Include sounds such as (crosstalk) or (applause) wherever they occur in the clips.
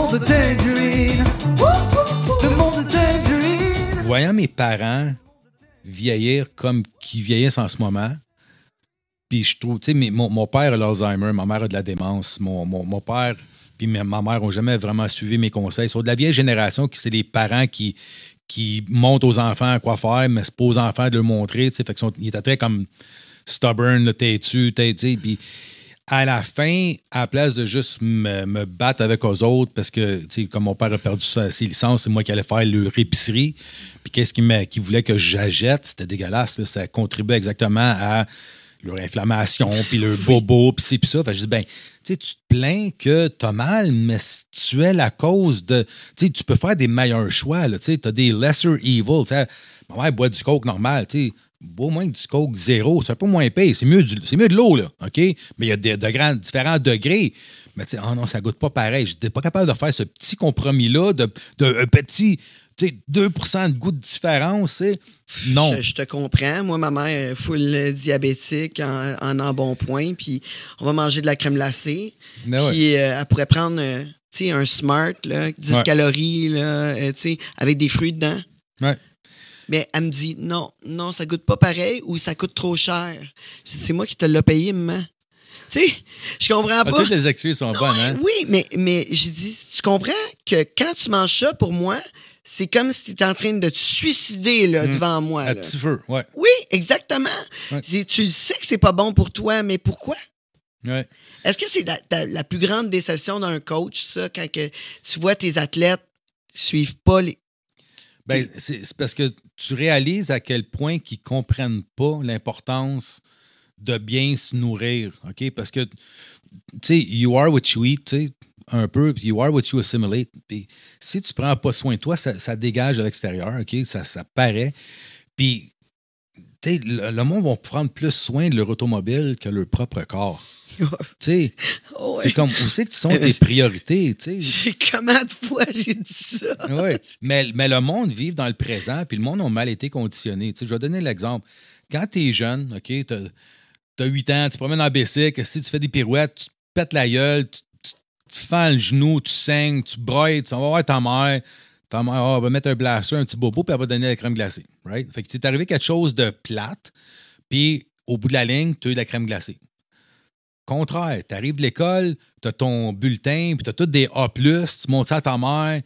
monde de Tangerine. Le monde de Tangerine. Voyant mes parents vieillir comme qui vieillissent en ce moment, puis je trouve, tu sais, mon, mon père a l'Alzheimer, ma mère a de la démence, mon, mon, père puis ma mère n'ont jamais vraiment suivi mes conseils. Ils sont de la vieille génération qui c'est les parents qui, qui montrent aux enfants quoi faire, mais c'est pas aux enfants de leur montrer, tu sais, fait qu'ils étaient très comme stubborn, têtu, tu puis à la fin, à la place de juste me, me battre avec eux autres, parce que, tu sais, comme mon père a perdu sa- ses licences, c'est moi qui allais faire leur épicerie. Puis qu'est-ce qu'il qu'il voulait que j'achète? C'était dégueulasse. là. Ça contribuait exactement à leur inflammation, puis leur bobo, puis c'est puis ça. Fait que je dis, ben, tu sais, tu te plains que t'as mal, mais si tu es la cause de. Tu sais, tu peux faire des meilleurs choix, là. Tu sais, t'as des lesser evil. Tu sais, ma mère boit du coke normal, tu Bois moins que du coke zéro, c'est un peu moins payé. C'est mieux, du- mieux de l'eau, là, OK? Mais il y a des, de grands, différents degrés. Mais tu sais, oh non, ça goûte pas pareil. J'étais pas capable de faire ce petit compromis-là, de, de un petit, tu sais, 2% de goût de différence. Non. Je, je te comprends. Moi, ma mère est full diabétique en, en embonpoint, puis on va manger de la crème glacée. Ouais. Puis euh, elle pourrait prendre euh, tu sais, un Smart, là, 10 Ouais. calories, là, euh, tu sais, avec des fruits dedans. Ouais. Mais elle me dit non, non, ça goûte pas pareil ou ça coûte trop cher. C'est moi qui te l'ai payé, maman. Tu sais, je comprends Ah, pas. toutes les excuses sont Non, bonnes, hein? Oui, mais, mais j'ai dit, tu comprends que quand tu manges ça, pour moi, c'est comme si tu étais en train de te suicider là, devant moi. À là. petit feu, ouais. Oui, exactement. Ouais. Tu le sais que c'est pas bon pour toi, mais pourquoi? ouais. Est-ce que c'est la, la- la plus grande déception d'un coach, ça, quand que tu vois tes athlètes suivent pas les. Ben, c'est parce que tu réalises à quel point qu'ils ne comprennent pas l'importance de bien se nourrir, OK? Parce que, tu sais, you are what you eat, tu sais, un peu, puis you are what you assimilate. Puis si tu prends pas soin de toi, ça, ça dégage à l'extérieur, OK? Ça, ça paraît. Puis, tu sais, le, le monde va prendre plus soin de leur automobile que leur propre corps. Tu sais, Oh, ouais. c'est comme, où c'est que sont tes priorités, tu? (laughs) J'ai combien de fois j'ai dit ça? Oui, (laughs) mais, mais le monde vit dans le présent, puis le monde a mal été conditionné. Tu je vais donner l'exemple. Quand tu es jeune, OK, tu as, 8 ans, tu te promènes en bicycle, si tu fais des pirouettes, tu te pètes la gueule, tu, tu- tu fends le genou, tu saignes, tu broyes, tu vas voir ta mère. Ta mère elle va mettre un blaster, un petit bobo, puis elle va donner la crème glacée. Right? Fait que t'es arrivé quelque chose de plate, puis au bout de la ligne, tu as eu de la crème glacée. Contraire, tu arrives de l'école, tu as ton bulletin, puis tu as tous des A, tu montes ça à ta mère.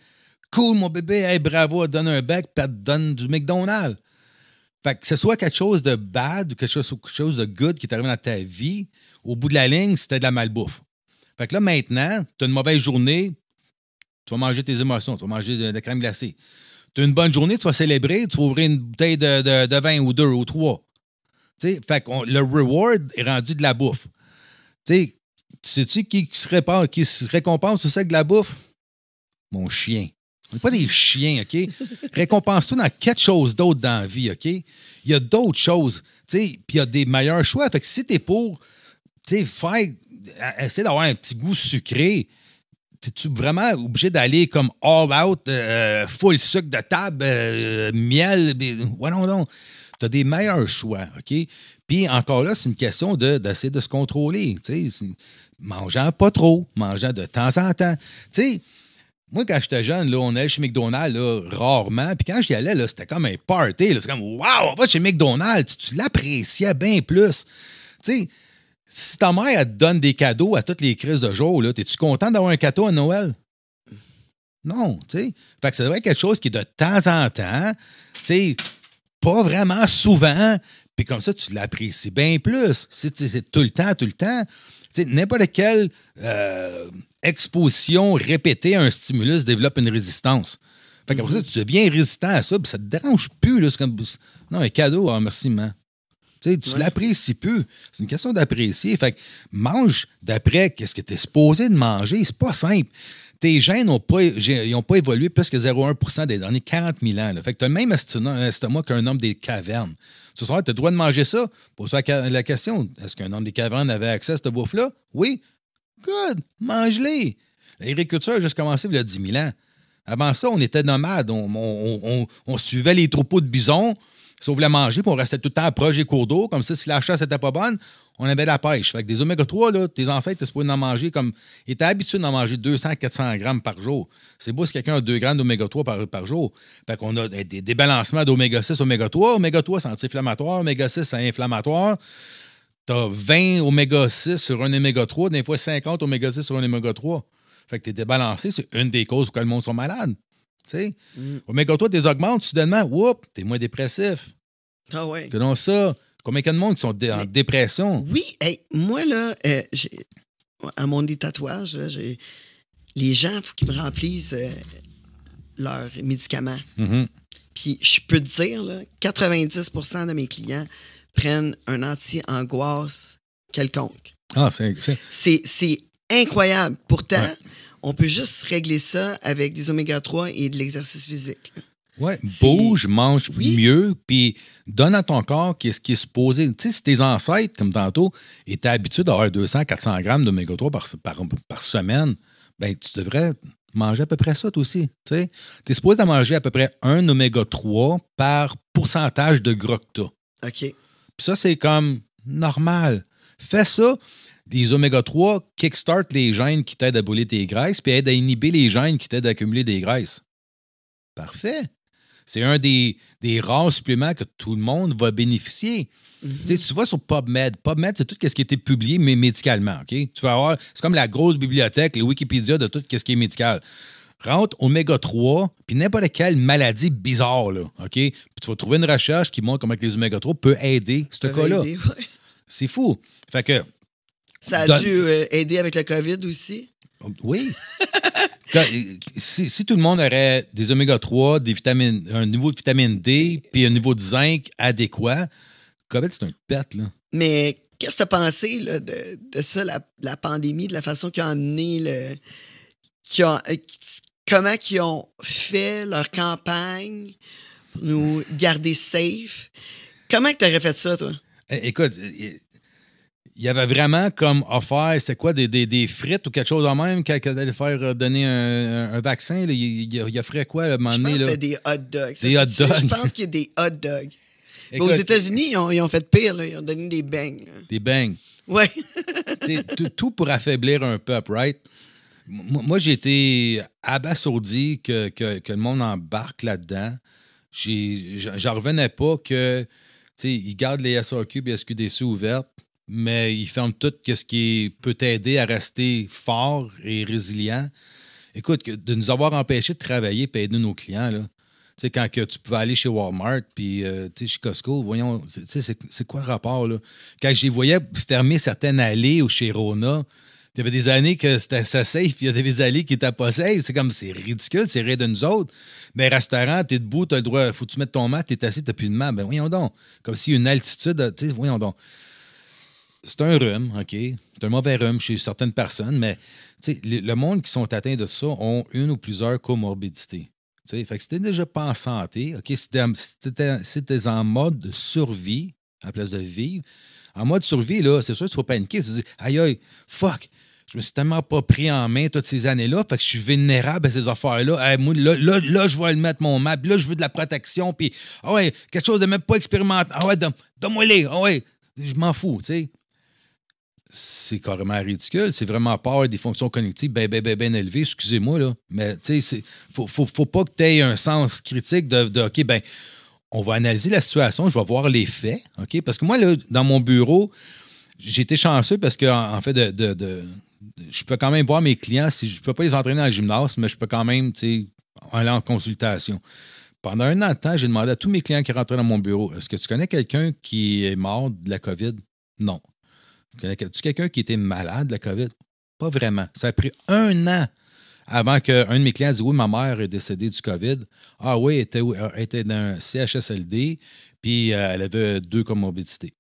Cool, mon bébé, hey, bravo, elle donne un bec, puis elle te donne du McDonald's. Fait que ce soit quelque chose de bad ou quelque chose, de good qui est arrivé dans ta vie, au bout de la ligne, c'était de la malbouffe. Fait que là, maintenant, tu as une mauvaise journée, tu vas manger tes émotions, tu vas manger de, la crème glacée. Tu as une bonne journée, tu vas célébrer, tu vas ouvrir une bouteille de, de, vin ou deux ou trois. Tu sais, fait que le reward est rendu de la bouffe. Tu sais, sais-tu qui, qui se qui se récompense tout ça avec de la bouffe? Mon chien. On n'est pas des chiens, OK? (laughs) Récompense-toi dans quelque chose d'autre dans la vie, OK? Il y a d'autres choses, tu sais, puis il y a des meilleurs choix. Fait que si t'es pour, tu sais, faire, essayer d'avoir un petit goût sucré, t'es-tu vraiment obligé d'aller comme all out, euh, full sucre de table, euh, miel? Ouais, non, non. Tu as des meilleurs choix, OK? Puis encore là, c'est une question de- d'essayer de, se contrôler. Mangeant pas trop, mangeant de temps en temps. Tu sais, moi, quand j'étais jeune, là, on allait chez McDonald's rarement. Puis quand j'y allais, c'était comme un party. C'est comme Wow, on va chez McDonald's. Tu, l'appréciais bien plus. Tu sais, si ta mère te donne des cadeaux à toutes les crises de jour, es-tu content d'avoir un cadeau à Noël? Non, tu sais. Fait que ça devrait être quelque chose qui est de temps en temps, pas vraiment souvent, puis comme ça, tu l'apprécies bien plus. C'est tout le temps, tout le temps, tu sais, n'importe quelle euh, exposition répétée à un stimulus développe une résistance. Fait qu'après ça, tu deviens résistant à ça, puis ça te dérange plus. Là, c'est comme, non, un cadeau, ah, merci, man. Tu sais, tu Ouais. l'apprécies plus. C'est une question d'apprécier. Fait que mange d'après qu'est-ce que tu es supposé de manger. C'est pas simple. Tes gènes n'ont pas, j'ai- ils ont pas évolué plus que 0,1% des derniers 40 000 ans. là. Fait que tu as le même estomac qu'un homme des cavernes. Ce tu as le droit de manger ça. Pose-toi la, question est-ce qu'un homme des cavernes avait accès à cette bouffe-là? Oui. Good. Mange-les. L'agriculture a juste commencé il y a 10 000 ans. Avant ça, on était nomades. On, on- on- suivait les troupeaux de bisons Si on voulait manger, puis on restait tout le temps proche des cours d'eau, comme si la chasse n'était pas bonne, on avait la pêche. Fait que des oméga 3, là, tes ancêtres étaient supposés en manger comme. Ils étaient habitués d'en manger 200-400 grammes par jour. C'est beau si quelqu'un a 2 grammes d'oméga 3 par, par jour. Fait qu'on a des débalancements d'oméga 6, oméga 3. Oméga 3, c'est anti-inflammatoire. Oméga 6, c'est inflammatoire. T'as 20 oméga 6 sur un oméga 3, des fois 50 oméga 6 sur un oméga 3. Fait que t'es débalancé, c'est une des causes pour que le monde soit malade. Tu sais? Mm. Oméga 3, t'es augmentes, soudainement, whoop, t'es moins dépressif. Ah ouais. Que non, ça. Combien de monde qui sont dé- en dépression? Oui, hey, moi, là, euh, j'ai- à mon des tatouages, là, j'ai- les gens, il faut qu'ils me remplissent euh, leurs médicaments. Mhm. Puis je peux te dire, là, 90% de mes clients prennent un anti-angoisse quelconque. Ah, c'est. c'est- C'est, c'est incroyable. Pourtant, Ouais. on peut juste régler ça avec des oméga 3 et de l'exercice physique. là. Ouais, bouge, mange Oui. mieux, puis donne à ton corps qu'est-ce qui est supposé. Tu sais, si tes ancêtres, comme tantôt, étaient habitués d'avoir 200-400 grammes d'oméga 3 par, par, par semaine, ben tu devrais manger à peu près ça, toi aussi. Tu sais, es supposé d'en manger à peu près un oméga 3 par pourcentage de gras que. OK. Puis ça, c'est comme normal. Fais ça. Des oméga 3 kickstart les gènes qui t'aident à brûler tes graisses, puis aident à inhiber les gènes qui t'aident à accumuler des graisses. Parfait. C'est un des, des rares suppléments que tout le monde va bénéficier. Mhm. Tu vas sur PubMed. PubMed, c'est tout ce qui a été publié mais médicalement. OK? Tu vas avoir, c'est comme la grosse bibliothèque, le Wikipédia de tout ce qui est médical. Rentre oméga 3, puis n'importe quelle maladie bizarre, là, OK? Puis tu vas trouver une recherche qui montre comment les oméga 3 peut aider ce cas-là. ouais. C'est fou. Fait que, Ça a dû euh, aider avec le COVID aussi? oui. (laughs) Si, si tout le monde aurait des oméga 3, des vitamines, un niveau de vitamine D, puis un niveau de zinc adéquat, COVID, c'est un pet, là. Mais qu'est-ce que tu as pensé là, de, de ça, la, la pandémie, de la façon qu'ils ont amené le. ont- euh, comment ils ont fait leur campagne pour nous garder safe? Comment tu aurais fait ça, toi? É- Écoute, il y avait vraiment comme offert, c'était quoi, des, des, des frites ou quelque chose en même, quand allait faire euh, donner un, un vaccin, là, il, il, offrait quoi, un moment Je pense donné, c'était des hot dogs. Des c'est hot dogs. Je pense qu'il y a des hot dogs. Mais (laughs) aux États-Unis, ils ont, ils ont fait pire. là. Ils ont donné des bangs. là. Des bangs. (laughs) Sais, tout, pour affaiblir un peuple, right? Moi, moi, j'ai été abasourdi que, que, que le monde embarque là-dedans. J'en revenais pas que, tu sais, ils gardent les SAQ et SQDC ouvertes, mais ils ferment tout ce qui peut t'aider à rester fort et résilient. Écoute, de nous avoir empêchés de travailler et aider nos clients, là. Tu sais, quand que tu pouvais aller chez Walmart, puis euh, chez Costco, voyons, c'est- quoi le rapport, là? Quand je les voyais fermer certaines allées ou chez Rona, il y avait des années que c'était ça safe, il y avait des allées qui n'étaient pas safe. C'est comme, c'est ridicule, c'est rien de nous autres. Mais restaurant, t'es debout, t'as le droit, faut que tu mettes ton mat, t'es assis, t'as plus de mat. Ben voyons donc. Comme si une altitude, tu sais, voyons donc. C'est un rhume, OK? C'est un mauvais rhume chez certaines personnes, mais le, monde qui sont atteints de ça ont une ou plusieurs comorbidités. Tu sais, fait que si t'es déjà pas en santé, OK, si t'es, si en mode de survie à la place de vivre, en mode survie, là, c'est sûr que tu vas paniquer. Tu te dis, aïe, aïe, fuck, je me suis tellement pas pris en main toutes ces années-là, fait que je suis vulnérable à ces affaires-là. Moi, là, là, là, je vais le mettre mon map, là, je veux de la protection, puis, ah ouais, quelque chose de même pas expérimenté. Ah ouais, donne- donne-moi les, ah ouais, je m'en fous, tu sais. C'est carrément ridicule. C'est vraiment avoir des fonctions cognitives bien, bien, bien, bien élevées, excusez-moi. Mais, tu sais, faut, faut, pas que tu aies un sens critique de, de, OK, ben, on va analyser la situation, je vais voir les faits? Parce que moi, dans mon bureau, j'ai été chanceux parce que, en fait, de- je peux quand même voir mes clients. Si je ne peux pas les entraîner dans le gymnase, mais je peux quand même, tu sais, aller en consultation. Pendant un an de temps, j'ai demandé à tous mes clients qui rentraient dans mon bureau est-ce que tu connais quelqu'un qui est mort de la COVID Non. Connais-tu quelqu'un qui était malade de la COVID? Pas vraiment. Ça a pris un an avant qu'un de mes clients dise Oui, ma mère est décédée du COVID. Ah oui, elle était? Elle était dans un CHSLD, puis euh, elle avait deux comorbidités.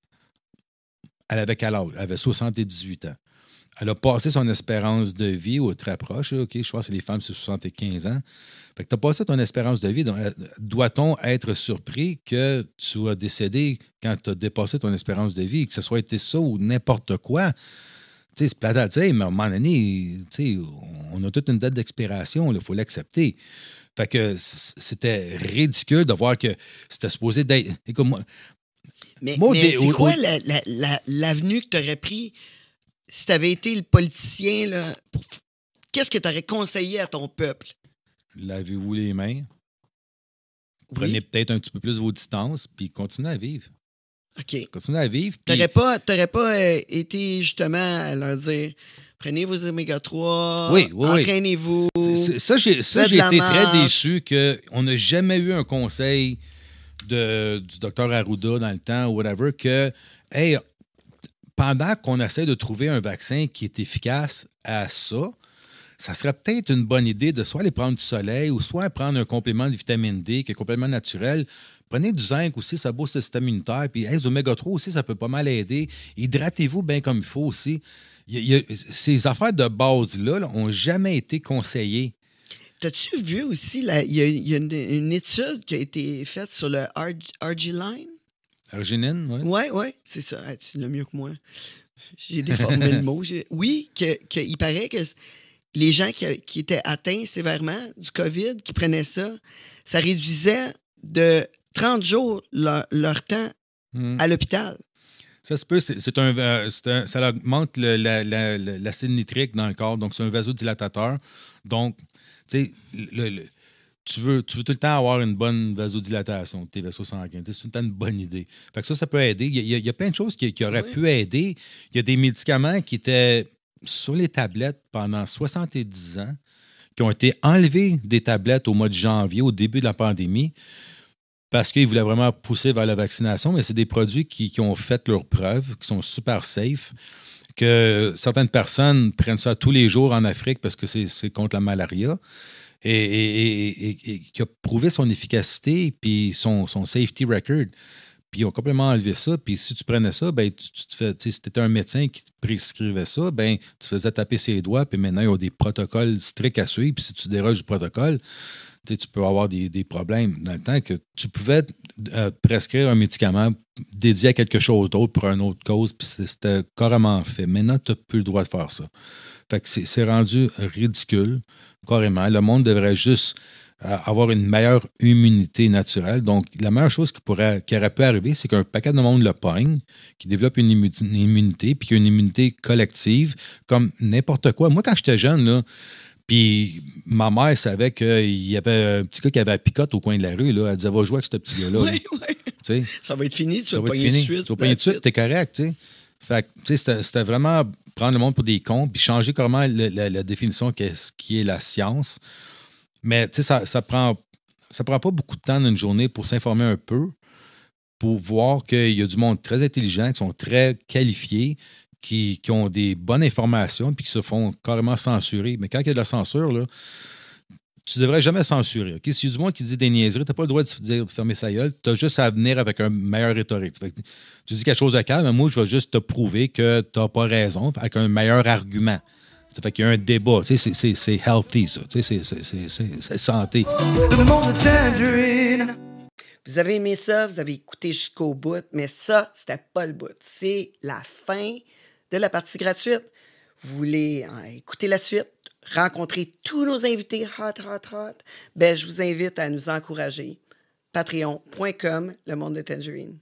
Elle avait quel âge? Elle avait 78 ans. Elle a passé son espérance de vie, ou très proche, là? Je pense que les femmes, c'est 75 ans. Fait que tu as passé ton espérance de vie. Doit-on être surpris que tu as décédé quand tu as dépassé ton espérance de vie, que ce soit été ça ou n'importe quoi? Tu sais, c'est plate à dire, mais à un moment donné, tu sais, on a toute une date d'expiration, il faut l'accepter. Fait que c'était ridicule de voir que c'était supposé d'être. Écoute, moi, Mais, c'est quoi au- la- la- la- l'avenue que tu aurais pris si tu avais été le politicien? là, pour- Qu'est-ce que tu aurais conseillé à ton peuple? lavez-vous les mains, prenez Oui? peut-être un petit peu plus vos distances, puis continuez à vivre. OK. Continuez à vivre. puis- T'aurais pas, t'aurais pas euh, été justement à leur dire prenez vos oméga 3, Oui, oui, entraînez-vous. C'est- c'est- ça, j'ai ça, j'ai été très déçu qu'on n'a jamais eu un conseil de, du docteur Arruda dans le temps ou whatever que, hey, pendant qu'on essaie de trouver un vaccin qui est efficace à ça, ça serait peut-être une bonne idée de soit aller prendre du soleil ou soit prendre un complément de vitamine D qui est complètement naturel. Prenez du zinc aussi, ça booste le système immunitaire. Puis hey, les oméga 3 aussi, ça peut pas mal aider. Hydratez-vous bien comme il faut aussi. Ces affaires de base-là n'ont jamais été conseillées. T'as-tu vu aussi, il y a, une, étude qui a été faite sur le RG, RG Line? Arginine, oui. Oui, oui, c'est ça. Ah, tu l'as mieux que moi. J'ai déformé le mot. Oui, que, que il paraît que les gens qui, qui étaient atteints sévèrement du COVID, qui prenaient ça, ça réduisait de 30 jours leur, leur temps Hmm. à l'hôpital. Ça se peut, c'est un, euh, un- ça augmente le- la- la- la- l'acide nitrique dans le corps, donc c'est un vasodilatateur. Donc, tu sais, le- le- tu, veux, tu veux tout le temps avoir une bonne vasodilatation de tes vaisseaux sanguins. C'est tout le temps une bonne idée. Fait que ça, ça peut aider. Il y a, il y plein de choses qui, qui auraient pu aider. Il y a des médicaments qui étaient sur les tablettes pendant 70 ans, qui ont été enlevés des tablettes au mois de janvier, au début de la pandémie parce qu'ils voulaient vraiment pousser vers la vaccination, mais c'est des produits qui, qui ont fait leurs preuves, qui sont super safe, que certaines personnes prennent ça tous les jours en Afrique parce que c'est contre la malaria, et, qui a prouvé son efficacité puis son, son safety record. Puis ils ont complètement enlevé ça. Puis si tu prenais ça, ben, tu, tu fais, si tu étais un médecin qui prescrivait ça, ben, tu faisais taper ses doigts. Puis maintenant, ils ont des protocoles stricts à suivre. Puis si tu déroges du protocole, tu peux avoir des, des problèmes. Dans le temps que tu pouvais euh, prescrire un médicament dédié à quelque chose d'autre pour une autre cause, puis c'était carrément fait. Maintenant, tu n'as plus le droit de faire ça. Fait que c'est rendu ridicule, carrément. Le monde devrait juste euh, avoir une meilleure immunité naturelle. Donc, la meilleure chose qui, pourrait, qui aurait pu arriver, c'est qu'un paquet de monde le pogne, qui développe une, immu- une immunité, puis qu'il y a une immunité collective, comme n'importe quoi. Moi, quand j'étais jeune, là, puis ma mère savait qu'il y avait un petit gars qui avait la picote au coin de la rue. Là. Elle disait, va jouer avec ce petit gars-là. Oui, oui. Ça va être fini, tu vas pogner de suite. Tu vas pogner de suite, it. t'es correct, tu sais? Fait que, tu sais, c'était- c'était vraiment prendre le monde pour des cons, puis changer carrément la, définition qu'est-ce qui est la science. Mais, tu sais, ça, ça prend ça prend pas beaucoup de temps dans une journée pour s'informer un peu, pour voir qu'il y a du monde très intelligent, qui sont très qualifiés, qui, qui ont des bonnes informations, puis qui se font carrément censurer. Mais quand il y a de la censure, là, tu devrais jamais censurer. ok? S'il y a du monde qui dit des niaiseries, tu n'as pas le droit de se dire de fermer sa gueule. Tu as juste à venir avec un meilleur rhétorique. Fait que tu dis quelque chose de calme, mais moi, je vais juste te prouver que tu n'as pas raison avec un meilleur argument. Ça fait qu'il y a un débat. Tu sais, c'est- c'est c'est healthy, ça. Tu sais, c'est- santé. Le monde. Vous avez aimé ça, vous avez écouté jusqu'au bout, mais ça, c'était pas le bout. C'est la fin de la partie gratuite. Vous voulez euh, écouter la suite, rencontrer tous nos invités hot, hot, hot, ben, je vous invite à nous encourager. Patreon.com, le monde de Tangerine.